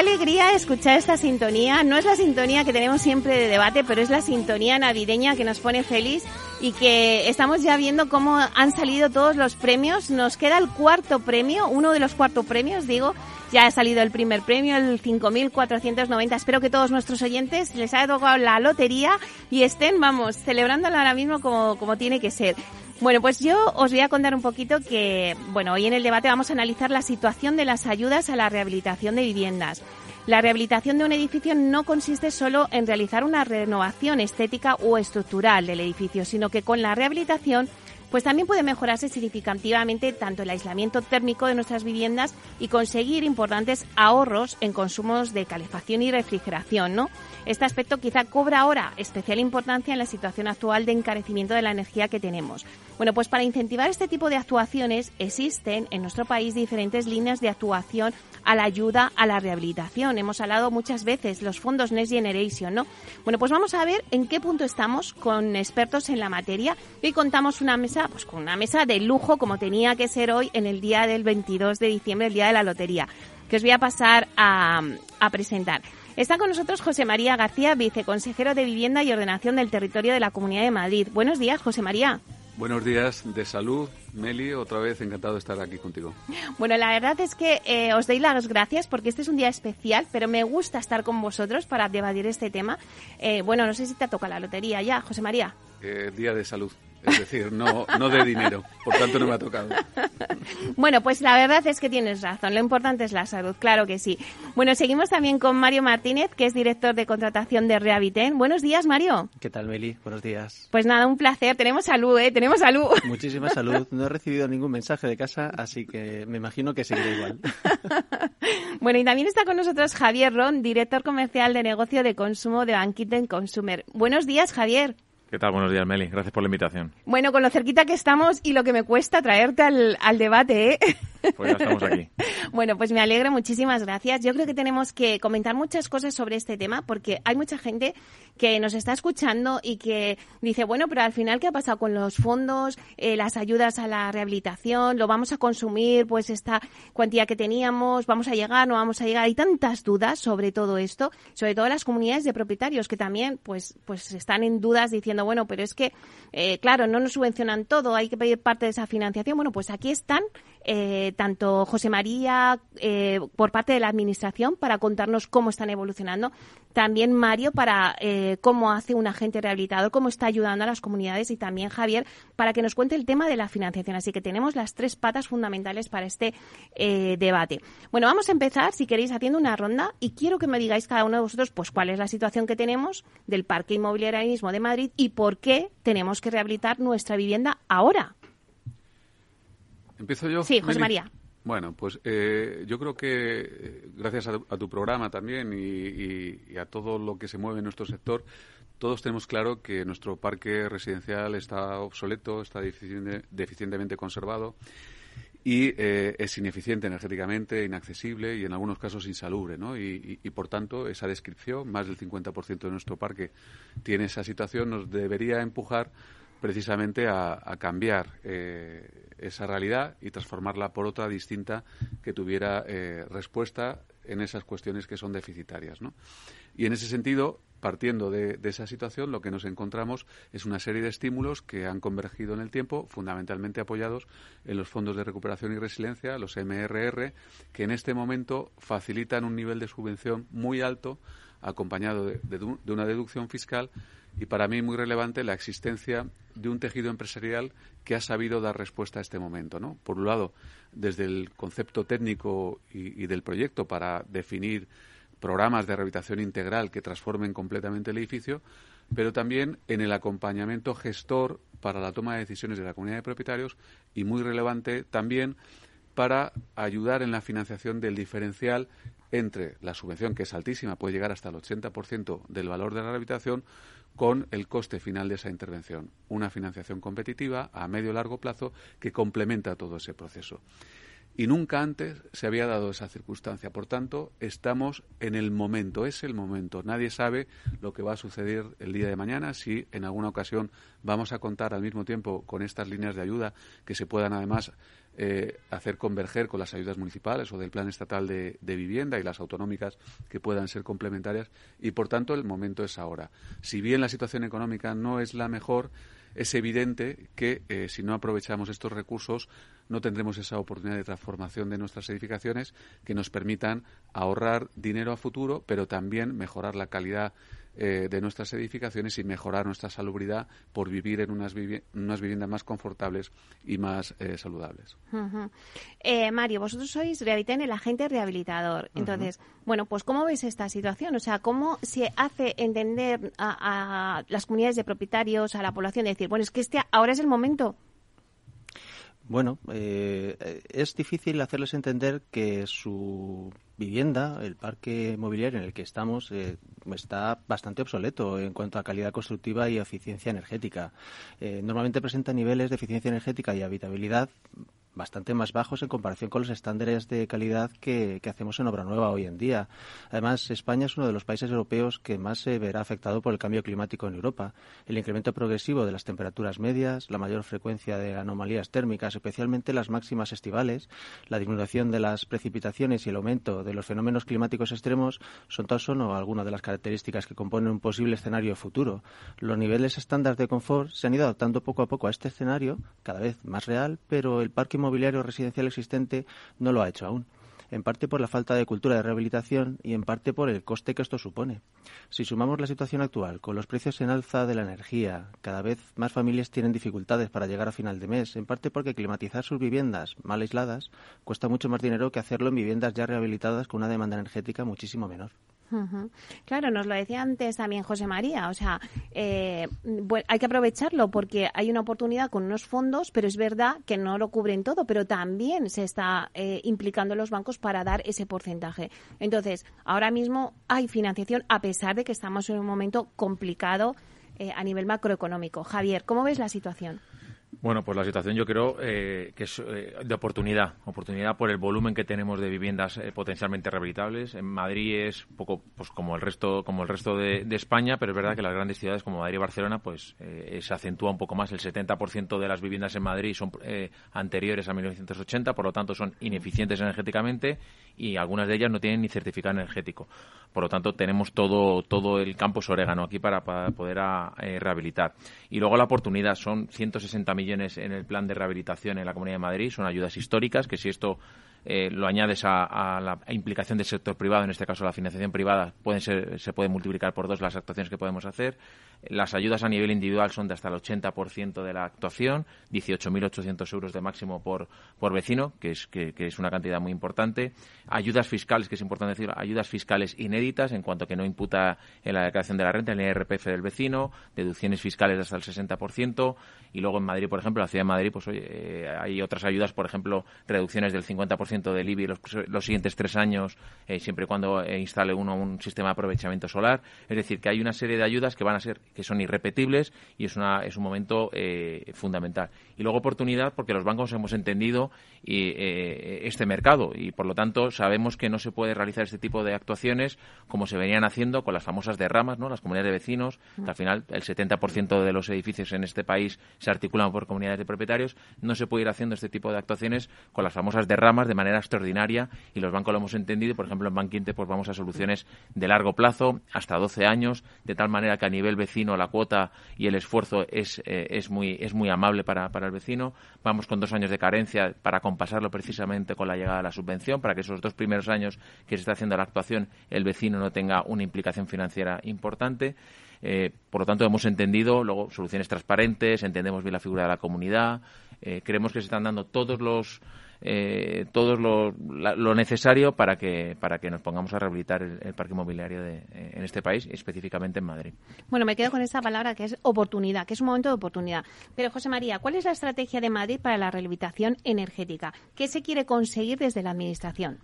Alegría escuchar esta sintonía. No es la sintonía que tenemos siempre de debate, pero es la sintonía navideña que nos pone feliz y que estamos ya viendo cómo han salido todos los premios. Nos queda el cuarto premio, uno de los cuartos premios, digo. Ya ha salido el primer premio, el 5.490. Espero que todos nuestros oyentes les haya tocado la lotería y estén, vamos, celebrándolo ahora mismo como, como tiene que ser. Bueno, pues yo os voy a contar un poquito que, bueno, hoy en el debate vamos a analizar la situación de las ayudas a la rehabilitación de viviendas. La rehabilitación de un edificio no consiste solo en realizar una renovación estética o estructural del edificio, sino que con la rehabilitación pues también puede mejorarse significativamente tanto el aislamiento térmico de nuestras viviendas y conseguir importantes ahorros en consumos de calefacción y refrigeración, ¿no? Este aspecto quizá cobra ahora especial importancia en la situación actual de encarecimiento de la energía que tenemos. Bueno, pues para incentivar este tipo de actuaciones existen en nuestro país diferentes líneas de actuación a la ayuda a la rehabilitación. Hemos hablado muchas veces los fondos Next Generation, ¿no? Bueno, pues vamos a ver en qué punto estamos con expertos en la materia. Hoy contamos una mesa, pues con una mesa de lujo como tenía que ser hoy en el día del 22 de diciembre, el día de la lotería, que os voy a pasar a, a presentar. Está con nosotros José María García, viceconsejero de Vivienda y Ordenación del Territorio de la Comunidad de Madrid. Buenos días, José María. Buenos días de salud, Meli. Otra vez encantado de estar aquí contigo. Bueno, la verdad es que eh, os doy las gracias porque este es un día especial, pero me gusta estar con vosotros para debatir este tema. Eh, bueno, no sé si te toca la lotería ya, José María. Eh, día de salud es decir, no, no de dinero, por tanto no me ha tocado. Bueno, pues la verdad es que tienes razón, lo importante es la salud, claro que sí. Bueno, seguimos también con Mario Martínez, que es director de contratación de Rehabiten. Buenos días, Mario. ¿Qué tal, Meli? Buenos días. Pues nada, un placer, tenemos salud, ¿eh? Tenemos salud. Muchísima salud, no he recibido ningún mensaje de casa, así que me imagino que seguirá igual. bueno, y también está con nosotros Javier Ron, director comercial de negocio de consumo de Banquitten Consumer. Buenos días, Javier. ¿Qué tal? Buenos días, Meli. Gracias por la invitación. Bueno, con lo cerquita que estamos y lo que me cuesta traerte al, al debate, ¿eh? Pues ya estamos aquí. bueno, pues me alegro, muchísimas gracias. Yo creo que tenemos que comentar muchas cosas sobre este tema porque hay mucha gente que nos está escuchando y que dice, bueno, pero al final, ¿qué ha pasado con los fondos, eh, las ayudas a la rehabilitación? ¿Lo vamos a consumir, pues esta cuantía que teníamos? ¿Vamos a llegar, no vamos a llegar? Hay tantas dudas sobre todo esto, sobre todo las comunidades de propietarios que también, pues, pues están en dudas diciendo, bueno, pero es que, eh, claro, no nos subvencionan todo, hay que pedir parte de esa financiación. Bueno, pues aquí están eh, tanto José María eh, por parte de la Administración para contarnos cómo están evolucionando, también Mario para eh, cómo hace un agente rehabilitador, cómo está ayudando a las comunidades y también Javier para que nos cuente el tema de la financiación. Así que tenemos las tres patas fundamentales para este debate. Bueno, vamos a empezar, si queréis, haciendo una ronda y quiero que me digáis cada uno de vosotros pues cuál es la situación que tenemos del parque inmobiliario de Madrid y por qué tenemos que rehabilitar nuestra vivienda ahora. ¿Empiezo yo? Sí, José María. Bueno, pues eh, yo creo que eh, gracias a, tu programa también y, a todo lo que se mueve en nuestro sector, todos tenemos claro que nuestro parque residencial está obsoleto, está deficientemente conservado y eh, es ineficiente energéticamente, inaccesible y en algunos casos insalubre. ¿no? Y, por tanto, esa descripción, más del 50% de nuestro parque tiene esa situación, nos debería empujar precisamente a, cambiar esa realidad y transformarla por otra distinta que tuviera eh, respuesta en esas cuestiones que son deficitarias. Y en ese sentido, partiendo de, esa situación, lo que nos encontramos es una serie de estímulos que han convergido en el tiempo, fundamentalmente apoyados en los fondos de recuperación y resiliencia, los MRR, que en este momento facilitan un nivel de subvención muy alto, acompañado de una deducción fiscal y para mí muy relevante la existencia de un tejido empresarial que ha sabido dar respuesta a este momento. ¿no? Por un lado, desde el concepto técnico y, del proyecto para definir programas de rehabilitación integral que transformen completamente el edificio, pero también en el acompañamiento gestor para la toma de decisiones de la comunidad de propietarios y muy relevante también para ayudar en la financiación del diferencial entre la subvención, que es altísima, puede llegar hasta el 80% del valor de la rehabilitación, con el coste final de esa intervención. Una financiación competitiva a medio y largo plazo que complementa todo ese proceso. Y nunca antes se había dado esa circunstancia. Por tanto, estamos en el momento, es el momento. Nadie sabe lo que va a suceder el día de mañana, si en alguna ocasión vamos a contar al mismo tiempo con estas líneas de ayuda que se puedan además eh, hacer converger con las ayudas municipales o del plan estatal de, vivienda y las autonómicas que puedan ser complementarias y por tanto el momento es ahora. Si bien la situación económica no es la mejor, es evidente que eh, si no aprovechamos estos recursos no tendremos esa oportunidad de transformación de nuestras edificaciones que nos permitan ahorrar dinero a futuro, pero también mejorar la calidad eh, de nuestras edificaciones y mejorar nuestra salubridad por vivir en unas, unas viviendas más confortables y más eh, saludables. Mario, vosotros sois Rehabiliten, el agente rehabilitador. Entonces, bueno, pues ¿cómo veis esta situación? O sea, ¿cómo se hace entender a, a las comunidades de propietarios, a la población, de decir, bueno, es que este ahora es el momento bueno, eh, es difícil hacerles entender que su vivienda, el parque mobiliario en el que estamos, eh, está bastante obsoleto en cuanto a calidad constructiva y eficiencia energética. Eh, normalmente presenta niveles de eficiencia energética y habitabilidad bastante más bajos en comparación con los estándares de calidad que, hacemos en obra nueva hoy en día. Además, España es uno de los países europeos que más se verá afectado por el cambio climático en Europa. El incremento progresivo de las temperaturas medias, la mayor frecuencia de anomalías térmicas, especialmente las máximas estivales, la disminución de las precipitaciones y el aumento de los fenómenos climáticos extremos son tan solo algunas de las características que componen un posible escenario futuro. Los niveles estándar de confort se han ido adaptando poco a poco a este escenario, cada vez más real, pero el parque inmobiliario residencial existente no lo ha hecho aún en parte por la falta de cultura de rehabilitación y en parte por el coste que esto supone. Si sumamos la situación actual con los precios en alza de la energía, cada vez más familias tienen dificultades para llegar a final de mes, en parte porque climatizar sus viviendas mal aisladas cuesta mucho más dinero que hacerlo en viviendas ya rehabilitadas con una demanda energética muchísimo menor. Claro, nos lo decía antes también José María. O sea, eh, hay que aprovecharlo porque hay una oportunidad con unos fondos, pero es verdad que no lo cubren todo, pero también se está eh, implicando los bancos para dar ese porcentaje. Entonces, ahora mismo hay financiación a pesar de que estamos en un momento complicado eh, a nivel macroeconómico. Javier, ¿cómo ves la situación? Bueno, pues la situación yo creo eh, que es eh, de oportunidad, oportunidad por el volumen que tenemos de viviendas eh, potencialmente rehabilitables. En Madrid es un poco pues como el resto como el resto de, España, pero es verdad que las grandes ciudades como Madrid y Barcelona pues se acentúa un poco más. El 70% de las viviendas en Madrid son anteriores a 1980, por lo tanto son ineficientes energéticamente y algunas de ellas no tienen ni certificado energético. Por lo tanto, tenemos todo, todo el campo orégano aquí para, poder rehabilitar. Y luego la oportunidad son 160 millones en el plan de rehabilitación en la Comunidad de Madrid. Son ayudas históricas que si esto eh, lo añades a, la implicación del sector privado, en este caso la financiación privada, pueden ser, se puede multiplicar por dos las actuaciones que podemos hacer. Las ayudas a nivel individual son de hasta el 80% de la actuación, 18.800 euros de máximo por, por vecino, que es, que, es una cantidad muy importante. Ayudas fiscales, que es importante decir, ayudas fiscales inéditas en cuanto que no imputa en la declaración de la renta, en el IRPF del vecino, deducciones fiscales de hasta el 60%. Y luego en Madrid, por ejemplo, la ciudad de Madrid, pues oye, eh, hay otras ayudas, por ejemplo, reducciones del 50% del IBI los, los siguientes tres años, eh, siempre y cuando eh, instale uno un sistema de aprovechamiento solar. Es decir, que hay una serie de ayudas que van a ser que son irrepetibles y es, una, es un momento eh, fundamental. Y luego oportunidad porque los bancos hemos entendido eh, este mercado y por lo tanto sabemos que no se puede realizar este tipo de actuaciones como se venían haciendo con las famosas derramas, ¿no? las comunidades de vecinos, que al final el 70% de los edificios en este país se articulan por comunidades de propietarios, no se puede ir haciendo este tipo de actuaciones con las famosas derramas de manera extraordinaria y los bancos lo hemos entendido, por ejemplo en Banquinte pues vamos a soluciones de largo plazo, hasta 12 años, de tal manera que a nivel vecino vecino la cuota y el esfuerzo es, eh, es, muy, es muy amable para, para el vecino. Vamos con dos años de carencia para compasarlo precisamente con la llegada de la subvención, para que esos dos primeros años que se está haciendo la actuación el vecino no tenga una implicación financiera importante. Eh, por lo tanto, hemos entendido luego soluciones transparentes, entendemos bien la figura de la comunidad, eh, creemos que se están dando todos los eh, todo lo, necesario para que para que nos pongamos a rehabilitar el, parque inmobiliario de, eh, en este país, específicamente en Madrid. Bueno, me quedo con esta palabra que es oportunidad, que es un momento de oportunidad. Pero José María, ¿cuál es la estrategia de Madrid para la rehabilitación energética? ¿Qué se quiere conseguir desde la administración?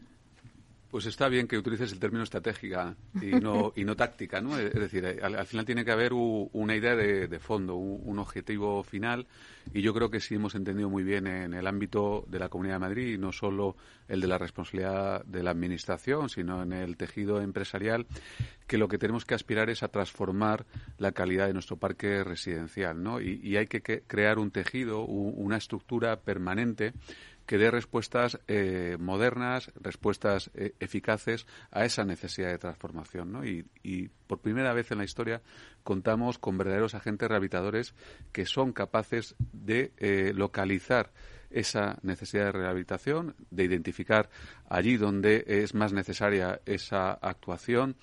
Pues está bien que utilices el término estratégica y no, y no táctica, ¿no? Es decir, al, final tiene que haber una idea de, fondo, un, objetivo final, y yo creo que sí hemos entendido muy bien en el ámbito de la Comunidad de Madrid, y no solo el de la responsabilidad de la Administración, sino en el tejido empresarial, que lo que tenemos que aspirar es a transformar la calidad de nuestro parque residencial, ¿no? Y, y hay que, que crear un tejido, una estructura permanente que dé respuestas eh, modernas, respuestas eh, eficaces a esa necesidad de transformación. ¿no? Y, por primera vez en la historia contamos con verdaderos agentes rehabilitadores que son capaces de eh, localizar esa necesidad de rehabilitación, de identificar allí donde es más necesaria esa actuación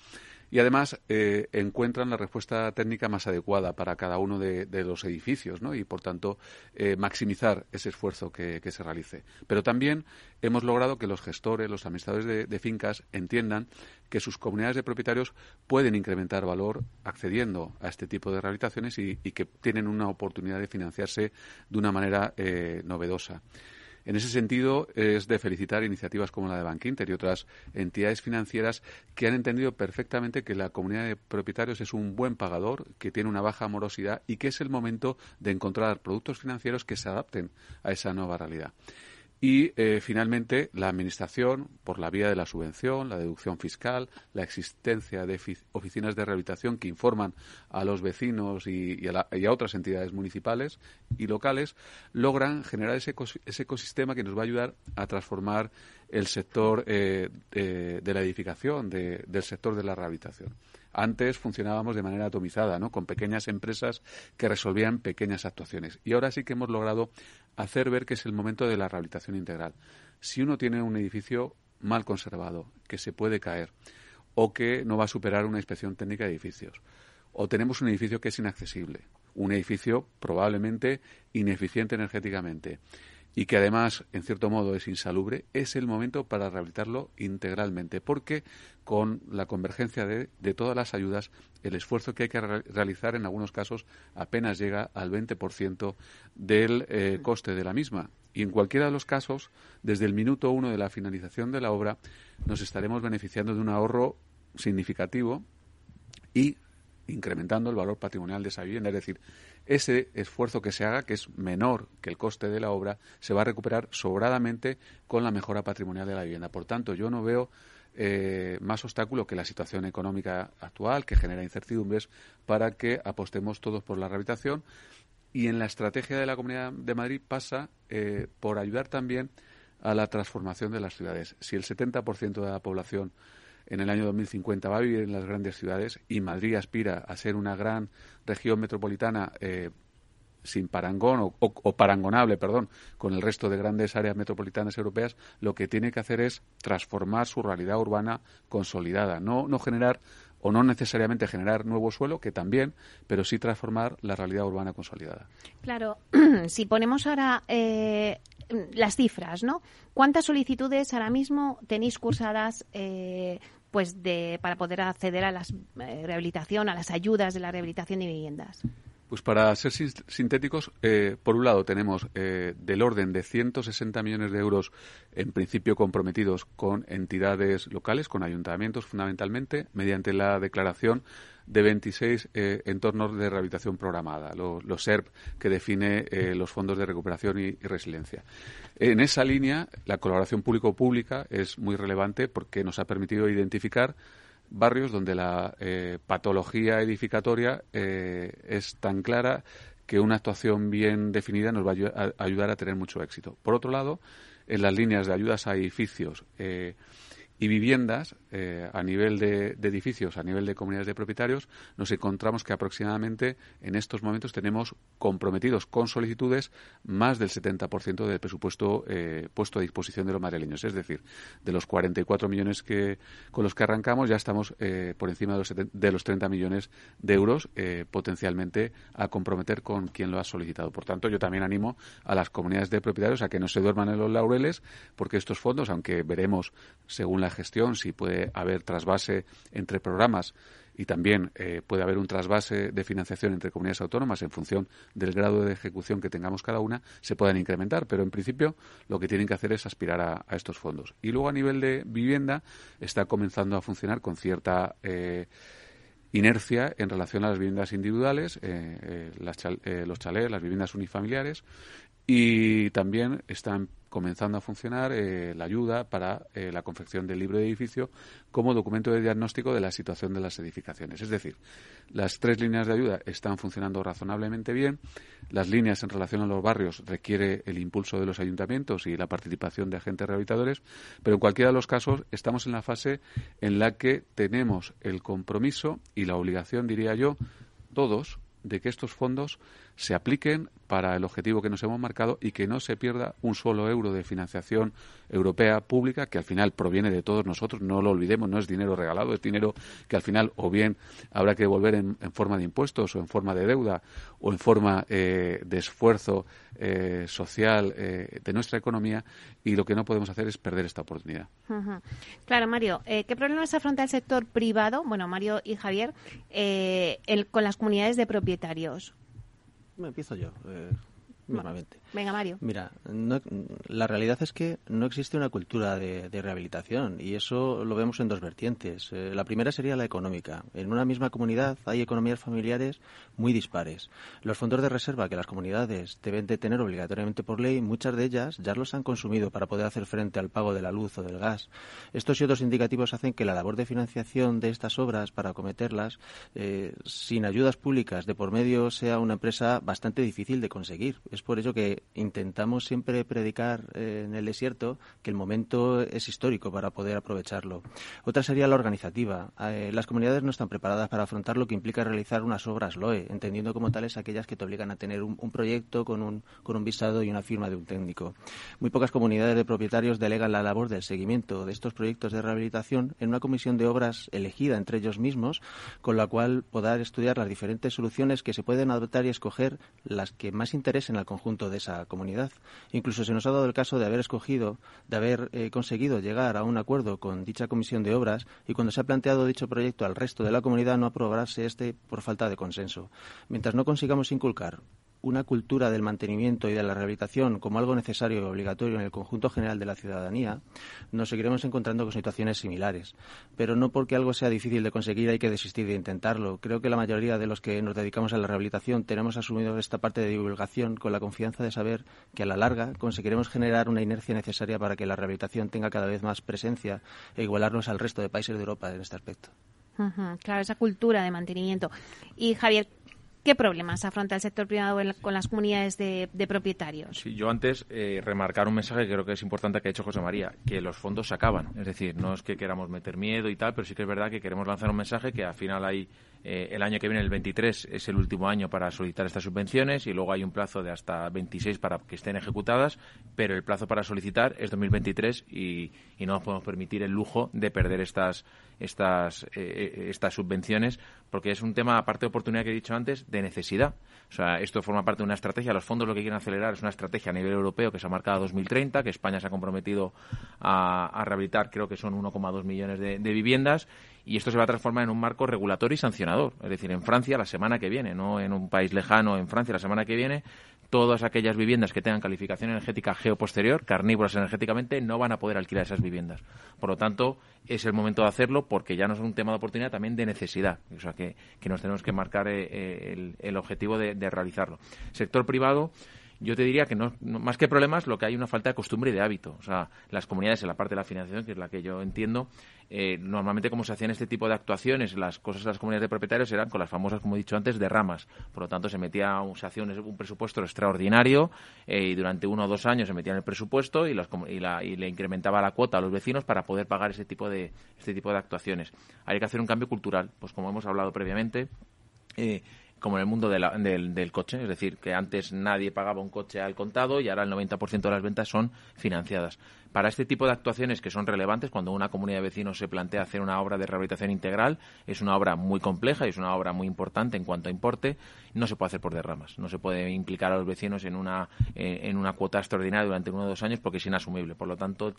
y además eh, encuentran la respuesta técnica más adecuada para cada uno de, los edificios ¿no? y, por tanto, eh, maximizar ese esfuerzo que, se realice. Pero también hemos logrado que los gestores, los administradores de, fincas entiendan que sus comunidades de propietarios pueden incrementar valor accediendo a este tipo de rehabilitaciones y, que tienen una oportunidad de financiarse de una manera eh, novedosa. En ese sentido, es de felicitar iniciativas como la de Bankinter y otras entidades financieras que han entendido perfectamente que la comunidad de propietarios es un buen pagador, que tiene una baja morosidad y que es el momento de encontrar productos financieros que se adapten a esa nueva realidad. Y eh, finalmente, la Administración, por la vía de la subvención, la deducción fiscal, la existencia de oficinas de rehabilitación que informan a los vecinos y, a, otras entidades municipales y locales, logran generar ese, ecosistema que nos va a ayudar a transformar el sector eh, de, la edificación, del sector de la rehabilitación. Antes funcionábamos de manera atomizada, ¿no? con pequeñas empresas que resolvían pequeñas actuaciones. Y ahora sí que hemos logrado hacer ver que es el momento de la rehabilitación integral. Si uno tiene un edificio mal conservado, que se puede caer, o que no va a superar una inspección técnica de edificios, o tenemos un edificio que es inaccesible, un edificio probablemente ineficiente energéticamente, y que además, en cierto modo, es insalubre, es el momento para rehabilitarlo integralmente, porque con la convergencia de, todas las ayudas, el esfuerzo que hay que realizar en algunos casos apenas llega al 20% del eh, coste de la misma. Y en cualquiera de los casos, desde el minuto uno de la finalización de la obra, nos estaremos beneficiando de un ahorro significativo y incrementando el valor patrimonial de esa vivienda. Es decir, ese esfuerzo que se haga, que es menor que el coste de la obra, se va a recuperar sobradamente con la mejora patrimonial de la vivienda. Por tanto, yo no veo eh, más obstáculo que la situación económica actual, que genera incertidumbres, para que apostemos todos por la rehabilitación. Y en la estrategia de la Comunidad de Madrid pasa eh, por ayudar también a la transformación de las ciudades. Si el 70% de la población en el año 2050 va a vivir en las grandes ciudades y Madrid aspira a ser una gran región metropolitana eh, sin parangón o, parangonable, perdón, con el resto de grandes áreas metropolitanas europeas, lo que tiene que hacer es transformar su realidad urbana consolidada, no, no generar o no necesariamente generar nuevo suelo, que también, pero sí transformar la realidad urbana consolidada. Claro, si ponemos ahora eh, las cifras, ¿no? ¿Cuántas solicitudes ahora mismo tenéis cursadas eh, pues de, para poder acceder a la eh, rehabilitación, a las ayudas de la rehabilitación de viviendas? Pues para ser sintéticos, eh, por un lado tenemos eh, del orden de 160 millones de euros en principio comprometidos con entidades locales, con ayuntamientos fundamentalmente, mediante la declaración de 26 eh, entornos de rehabilitación programada, los SERP que define los fondos de recuperación y, resiliencia. En esa línea, la colaboración público-pública es muy relevante porque nos ha permitido identificar barrios donde la eh, patología edificatoria eh, es tan clara que una actuación bien definida nos va a, ayudar a tener mucho éxito. Por otro lado, en las líneas de ayudas a edificios eh, y viviendas eh, a nivel de, edificios, a nivel de comunidades de propietarios, nos encontramos que aproximadamente en estos momentos tenemos comprometidos con solicitudes más del 70% del presupuesto eh, puesto a disposición de los madrileños. Es decir, de los 44 millones que, con los que arrancamos, ya estamos eh, por encima de los, de los 30 millones de euros potencialmente a comprometer con quien lo ha solicitado. Por tanto, yo también animo a las comunidades de propietarios a que no se duerman en los laureles, porque estos fondos, aunque veremos según la gestión, si puede haber trasvase entre programas y también eh, puede haber un trasvase de financiación entre comunidades autónomas en función del grado de ejecución que tengamos cada una, se puedan incrementar. Pero en principio lo que tienen que hacer es aspirar a, estos fondos. Y luego a nivel de vivienda está comenzando a funcionar con cierta. Eh, inercia en relación a las viviendas individuales, eh, los chalés, las viviendas unifamiliares y también están comenzando a funcionar eh, la ayuda para eh, la confección del libro de edificio como documento de diagnóstico de la situación de las edificaciones. Es decir, las tres líneas de ayuda están funcionando razonablemente bien. Las líneas en relación a los barrios requiere el impulso de los ayuntamientos y la participación de agentes rehabilitadores, pero en cualquiera de los casos estamos en la fase en la que tenemos el compromiso y la obligación, diría yo, todos, de que estos fondos se apliquen para el objetivo que nos hemos marcado y que no se pierda un solo euro de financiación europea pública que al final proviene de todos nosotros, no lo olvidemos, no es dinero regalado, es dinero que al final o bien habrá que devolver en, forma de impuestos o en forma de deuda o en forma eh, de esfuerzo eh, social eh, de nuestra economía y lo que no podemos hacer es perder esta oportunidad. Claro, Mario, ¿qué problemas afronta el sector privado, bueno, Mario y Javier, con las comunidades de propietarios? Me empiezo yo, eh, Venga, Mario. Mira, la realidad es que no existe una cultura de, rehabilitación y eso lo vemos en dos vertientes. Eh, la primera sería la económica. En una misma comunidad hay economías familiares muy dispares. Los fondos de reserva que las comunidades deben de tener obligatoriamente por ley, muchas de ellas ya los han consumido para poder hacer frente al pago de la luz o del gas. Estos y otros indicativos hacen que la labor de financiación de estas obras para acometerlas eh, sin ayudas públicas de por medio sea una empresa bastante difícil de conseguir. Es por ello que intentamos siempre predicar eh, en el desierto que el momento es histórico para poder aprovecharlo. Otra sería la organizativa. Eh, las comunidades no están preparadas para afrontar lo que implica realizar unas obras LOE, entendiendo como tales aquellas que te obligan a tener un, proyecto con un, con un visado y una firma de un técnico. Muy pocas comunidades de propietarios delegan la labor del seguimiento de estos proyectos de rehabilitación en una comisión de obras elegida entre ellos mismos, con la cual poder estudiar las diferentes soluciones que se pueden adoptar y escoger las que más interesen al conjunto de esa comunidad. Incluso se nos ha dado el caso de haber escogido, de haber eh, conseguido llegar a un acuerdo con dicha comisión de obras y cuando se ha planteado dicho proyecto al resto de la comunidad no aprobarse este por falta de consenso. Mientras no consigamos inculcar una cultura del mantenimiento y de la rehabilitación como algo necesario y obligatorio en el conjunto general de la ciudadanía, nos seguiremos encontrando con situaciones similares. Pero no porque algo sea difícil de conseguir hay que desistir de intentarlo. Creo que la mayoría de los que nos dedicamos a la rehabilitación tenemos asumido esta parte de divulgación con la confianza de saber que a la larga conseguiremos generar una inercia necesaria para que la rehabilitación tenga cada vez más presencia e igualarnos al resto de países de Europa en este aspecto. claro, esa cultura de mantenimiento. Y Javier, ¿Qué problemas afronta el sector privado con las comunidades de, propietarios? Sí, yo antes eh, remarcar un mensaje que creo que es importante que ha hecho José María, que los fondos se acaban. Es decir, no es que queramos meter miedo y tal, pero sí que es verdad que queremos lanzar un mensaje que al final hay eh, el año que viene, el 23, es el último año para solicitar estas subvenciones y luego hay un plazo de hasta 26 para que estén ejecutadas, pero el plazo para solicitar es 2023 y, y no nos podemos permitir el lujo de perder estas, estas, eh, estas subvenciones porque es un tema, aparte de oportunidad que he dicho antes, de necesidad. O sea, esto forma parte de una estrategia. Los fondos lo que quieren acelerar es una estrategia a nivel europeo que se ha marcado a 2030, que España se ha comprometido a, rehabilitar, creo que son 1,2 millones de viviendas y esto se va a transformar en un marco regulatorio y sancionador. Es decir, en Francia la semana que viene, no en un país lejano, en Francia la semana que viene, todas aquellas viviendas que tengan calificación energética geoposterior, carnívoras energéticamente, no van a poder alquilar esas viviendas. Por lo tanto, es el momento de hacerlo porque ya no es un tema de oportunidad, también de necesidad. O sea, que, nos tenemos que marcar eh, eh, el, objetivo de, de realizarlo. Sector privado yo te diría que no, más que problemas, lo que hay una falta de costumbre y de hábito. O sea, las comunidades en la parte de la financiación, que es la que yo entiendo, eh, normalmente como se hacían este tipo de actuaciones, las cosas de las comunidades de propietarios eran con las famosas, como he dicho antes, de ramas. Por lo tanto, se metía, se hacía un, presupuesto extraordinario eh, y durante uno o dos años se metía en el presupuesto y, y, le incrementaba la cuota a los vecinos para poder pagar ese tipo de, este tipo de actuaciones. Hay que hacer un cambio cultural, pues como hemos hablado previamente. Eh, como en el mundo del, del, coche, es decir, que antes nadie pagaba un coche al contado y ahora el 90% de las ventas son financiadas para este tipo de actuaciones que son relevantes, cuando una comunidad de vecinos se plantea hacer una obra de rehabilitación integral, es una obra muy compleja y es una obra muy importante en cuanto a importe, no se puede hacer por derramas. No se puede implicar a los vecinos en una, eh, en una cuota extraordinaria durante uno o dos años porque es inasumible. Por lo tanto,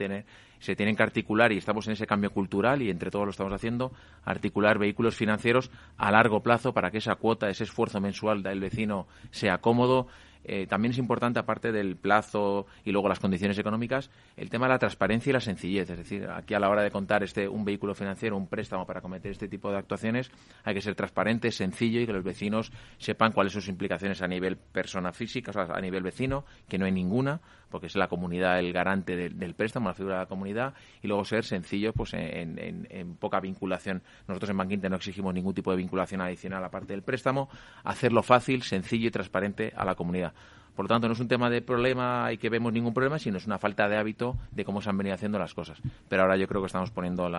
se tienen que articular, y estamos en ese cambio cultural y entre todos lo estamos haciendo, articular vehículos financieros a largo plazo para que esa cuota, ese esfuerzo mensual del vecino sea cómodo, eh, también es importante, aparte del plazo y luego las condiciones económicas, el tema de la transparencia y la sencillez. Es decir, aquí a la hora de contar este un vehículo financiero, un préstamo para cometer este tipo de actuaciones, hay que ser transparente, sencillo y que los vecinos sepan cuáles son sus implicaciones a nivel persona física, o a nivel vecino, que no hay ninguna, porque es la comunidad el garante del préstamo, la figura de la comunidad, y luego ser sencillo pues en, poca vinculación. Nosotros en Banquinte no exigimos ningún tipo de vinculación adicional aparte del préstamo, hacerlo fácil, sencillo y transparente a la comunidad. Por lo tanto, no es un tema de problema y que vemos ningún problema, sino es una falta de hábito de cómo se han venido haciendo las cosas. Pero ahora yo creo que estamos poniendo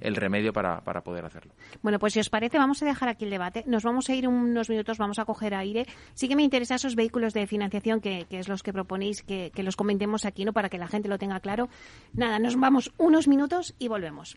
el remedio para, poder hacerlo. Bueno, pues si os parece, vamos a dejar aquí el debate. Nos vamos a ir unos minutos, vamos a coger aire. Sí que me interesan esos vehículos de financiación que, es los que proponéis que, que los comentemos aquí, ¿no? Para que la gente lo tenga claro. Nada, nos vamos unos minutos y volvemos.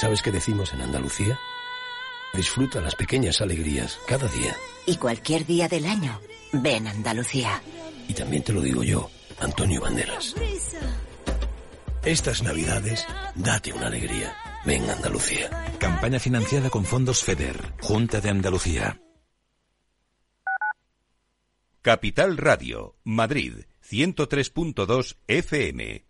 ¿Sabes qué decimos en Andalucía? Disfruta las pequeñas alegrías cada día. Y cualquier día del año, ven Andalucía. Y también te lo digo yo, Antonio Banderas. Estas navidades, date una alegría. Ven Andalucía. Campaña financiada con fondos FEDER, Junta de Andalucía. Capital Radio, Madrid, 103.2 FM.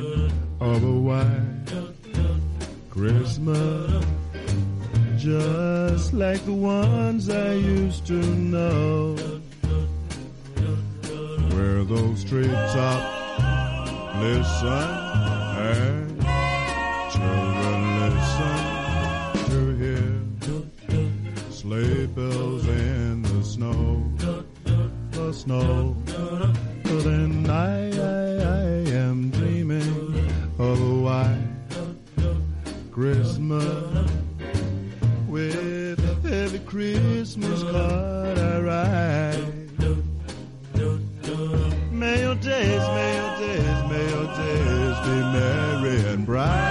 Christmas, just like the ones I used to know, where those treetops listen and children listen to hear sleigh bells in the snow, the snow. But then I, I, I am dreaming of a white Christmas with every Christmas card I write. May your days, may your days, may your days be merry and bright.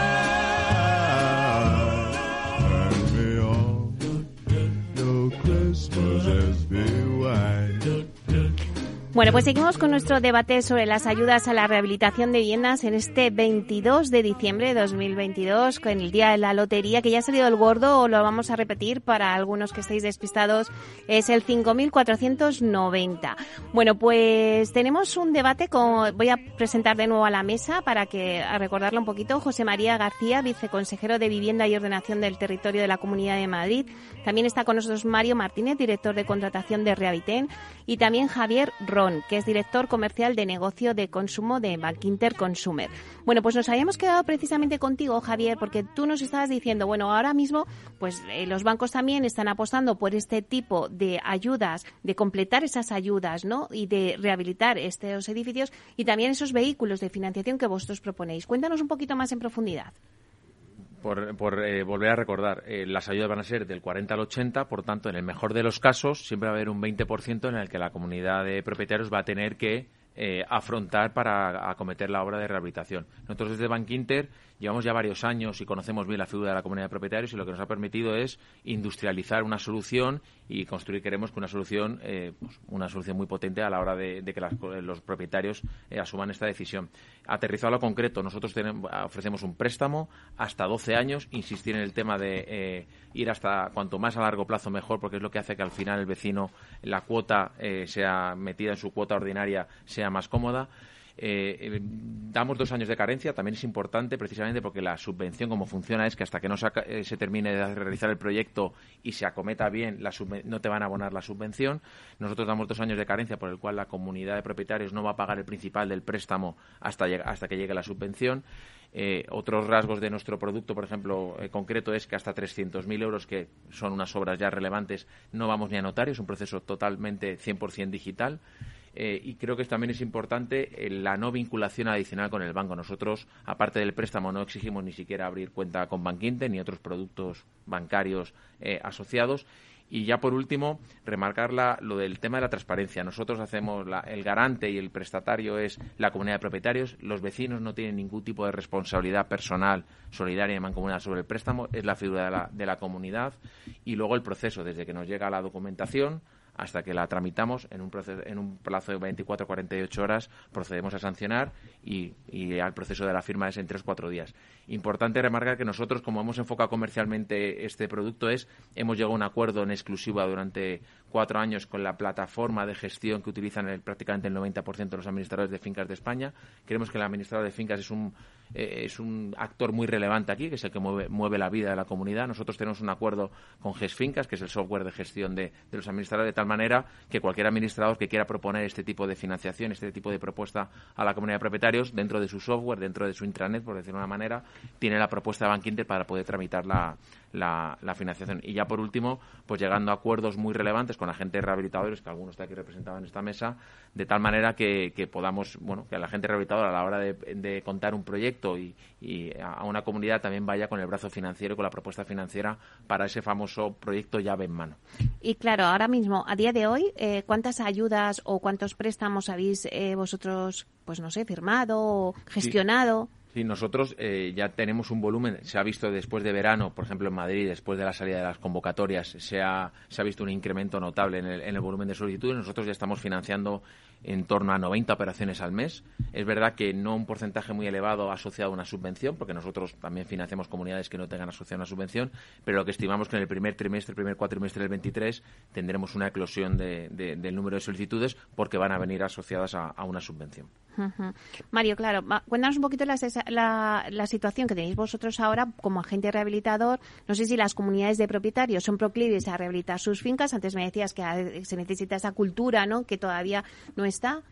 Bueno, pues seguimos con nuestro debate sobre las ayudas a la rehabilitación de viviendas en este 22 de diciembre de 2022, con el día de la lotería, que ya ha salido el gordo, o lo vamos a repetir para algunos que estéis despistados, es el 5.490. Bueno, pues tenemos un debate con, voy a presentar de nuevo a la mesa para que, a recordarlo un poquito, José María García, viceconsejero de Vivienda y Ordenación del Territorio de la Comunidad de Madrid. También está con nosotros Mario Martínez, director de contratación de Rehabiten, y también Javier Que es director comercial de negocio de consumo de Bankinter Consumer. Bueno, pues nos habíamos quedado precisamente contigo, Javier, porque tú nos estabas diciendo, bueno, ahora mismo, pues eh, los bancos también están apostando por este tipo de ayudas, de completar esas ayudas, ¿no? Y de rehabilitar estos edificios y también esos vehículos de financiación que vosotros proponéis. Cuéntanos un poquito más en profundidad. Por, por eh, volver a recordar, eh, las ayudas van a ser del 40 al 80, por tanto, en el mejor de los casos, siempre va a haber un 20% en el que la comunidad de propietarios va a tener que eh, afrontar para acometer la obra de rehabilitación. Nosotros desde Bank llevamos ya varios años y conocemos bien la figura de la comunidad de propietarios y lo que nos ha permitido es industrializar una solución y construir, queremos que una solución, eh, pues, una solución muy potente a la hora de, que las- los propietarios eh, asuman esta decisión. Aterrizado a lo concreto, nosotros tenemos- ofrecemos un préstamo hasta 12 años, insistir en el tema de eh, ir hasta cuanto más a largo plazo mejor, porque es lo que hace que al final el vecino, la cuota eh, sea metida en su cuota ordinaria, sea más cómoda. Eh, eh, damos dos años de carencia, también es importante precisamente porque la subvención como funciona es que hasta que no eh, se termine de realizar el proyecto y se acometa bien, la no te van a abonar la subvención. Nosotros damos dos años de carencia por el cual la comunidad de propietarios no va a pagar el principal del préstamo hasta, hasta que llegue la subvención. Otros rasgos de nuestro producto, por ejemplo, concreto es que hasta 300.000 euros, que son unas obras ya relevantes, no vamos ni a notario, es un proceso totalmente 100% digital. Eh, y creo que también es importante eh, la no vinculación adicional con el banco. Nosotros, aparte del préstamo, no exigimos ni siquiera abrir cuenta con Bankinter ni otros productos bancarios eh, asociados. Y ya por último, remarcar la- lo del tema de la transparencia. Nosotros hacemos la- el garante y el prestatario es la comunidad de propietarios. Los vecinos no tienen ningún tipo de responsabilidad personal, solidaria y mancomunidad sobre el préstamo. Es la figura de la, de la comunidad. Y luego el proceso, desde que nos llega la documentación hasta que la tramitamos en un, proceso, en un plazo de 24 48 horas procedemos a sancionar y, al proceso de la firma es en 3 4 días. Importante remarcar que nosotros, como hemos enfocado comercialmente este producto, es hemos llegado a un acuerdo en exclusiva durante cuatro años con la plataforma de gestión que utilizan el- prácticamente el 90% de los administradores de fincas de España. Creemos que el administrador de fincas es un eh, es un actor muy relevante aquí, que es el que mueve, mueve la vida de la comunidad. Nosotros tenemos un acuerdo con GESFINCAS, que es el software de gestión de, de los administradores, de tal manera que cualquier administrador que quiera proponer este tipo de financiación, este tipo de propuesta a la comunidad de propietarios, dentro de su software, dentro de su intranet, por decirlo de una manera, tiene la propuesta de Bank Inter para poder tramitar la, la, financiación. Y ya por último, pues llegando a acuerdos muy relevantes con agentes rehabilitadores, que algunos está aquí representados en esta mesa, de tal manera que, podamos, bueno, que la agente rehabilitador a la hora de, contar un proyecto y, a una comunidad también vaya con el brazo financiero, con la propuesta financiera para ese famoso proyecto llave en mano. Y claro, ahora mismo, a día de hoy, eh, ¿cuántas ayudas o cuántos préstamos habéis eh, vosotros, pues no sé, firmado o gestionado? Sí, nosotros eh, ya tenemos un volumen, se ha visto después de verano, por ejemplo en Madrid, después de la salida de las convocatorias, se ha, se ha visto un incremento notable en el, en el volumen de solicitudes. Nosotros ya estamos financiando en torno a 90 operaciones al mes. Es verdad que no un porcentaje muy elevado asociado a una subvención, porque nosotros también financiamos comunidades que no tengan asociada una subvención, pero lo que estimamos que en el primer trimestre, el primer cuatrimestre del 23, tendremos una eclosión de, del número de solicitudes porque van a venir asociadas a, una subvención. Mario, claro, cuéntanos un poquito la, situación que tenéis vosotros ahora como agente rehabilitador. No sé si las comunidades de propietarios son proclives a rehabilitar sus fincas. Antes me decías que se necesita esa cultura, ¿no? Que todavía no está?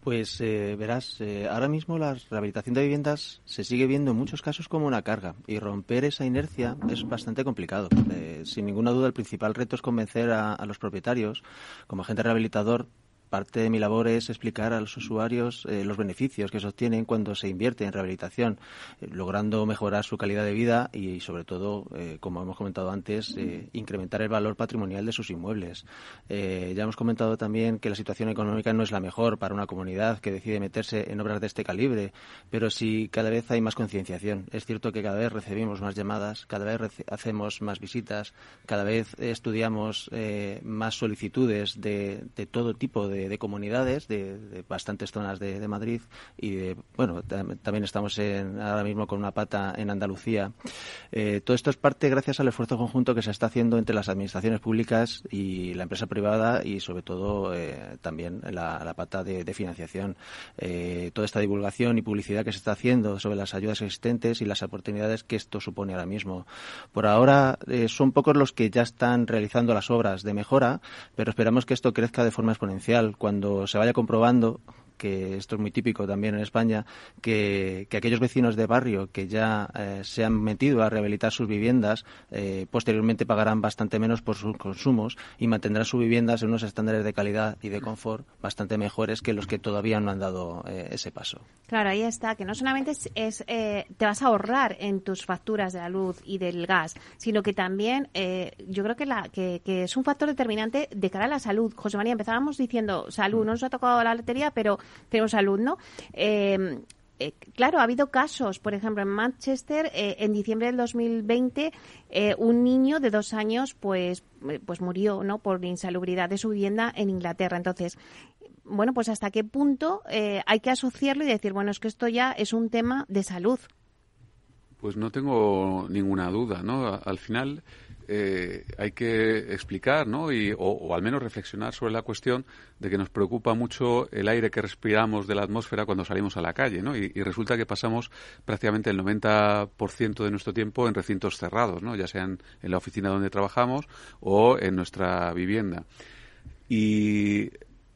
Pues eh, verás, eh, ahora mismo la rehabilitación de viviendas se sigue viendo en muchos casos como una carga y romper esa inercia es bastante complicado. Eh, sin ninguna duda, el principal reto es convencer a, a los propietarios, como agente rehabilitador, parte de mi labor es explicar a los usuarios eh, los beneficios que obtienen cuando se invierte en rehabilitación, eh, logrando mejorar su calidad de vida y, sobre todo, eh, como hemos comentado antes, incrementar el valor patrimonial de sus inmuebles. ya hemos comentado también que la situación económica no es la mejor para una comunidad que decide meterse en obras de este calibre, pero sí cada vez hay más concienciación. Es cierto que cada vez recibimos más llamadas, cada vez hacemos más visitas, cada vez estudiamos más solicitudes de todo tipo de de, comunidades, de, bastantes zonas de, Madrid y de, bueno, también estamos ahora mismo con una pata en Andalucía. Eh, todo esto es parte gracias al esfuerzo conjunto que se está haciendo entre las administraciones públicas y la empresa privada y sobre todo eh, también la, pata de, financiación. Eh, toda esta divulgación y publicidad que se está haciendo sobre las ayudas existentes y las oportunidades que esto supone ahora mismo. Por ahora son pocos los que ya están realizando las obras de mejora, pero esperamos que esto crezca de forma exponencial cuando se vaya comprobando que esto es muy típico también en España, que, aquellos vecinos de barrio que ya eh, se han metido a rehabilitar sus viviendas, eh, posteriormente pagarán bastante menos por sus consumos y mantendrán sus viviendas en unos estándares de calidad y de confort bastante mejores que los que todavía no han dado eh, ese paso. Claro, ahí está, que no solamente es, te vas a ahorrar en tus facturas de la luz y del gas, sino que también yo creo que, la, que, que es un factor determinante de cara a la salud. José María, empezábamos diciendo salud, no nos ha tocado la lotería, pero tenemos alumno. Eh, eh, claro, ha habido casos, por ejemplo, en Manchester, eh, en diciembre del 2020, un niño de dos años, pues, pues murió, ¿no? Por insalubridad de su vivienda en Inglaterra. Entonces, bueno, pues hasta qué punto hay que asociarlo y decir, bueno, es que esto ya es un tema de salud. Pues no tengo ninguna duda, ¿no? Al final, eh, hay que explicar, ¿no? Y, o, al menos reflexionar sobre la cuestión de que nos preocupa mucho el aire que respiramos de la atmósfera cuando salimos a la calle, ¿no? Y, resulta que pasamos prácticamente el 90% de nuestro tiempo en recintos cerrados, ¿no? Ya sean en la oficina donde trabajamos o en nuestra vivienda. Y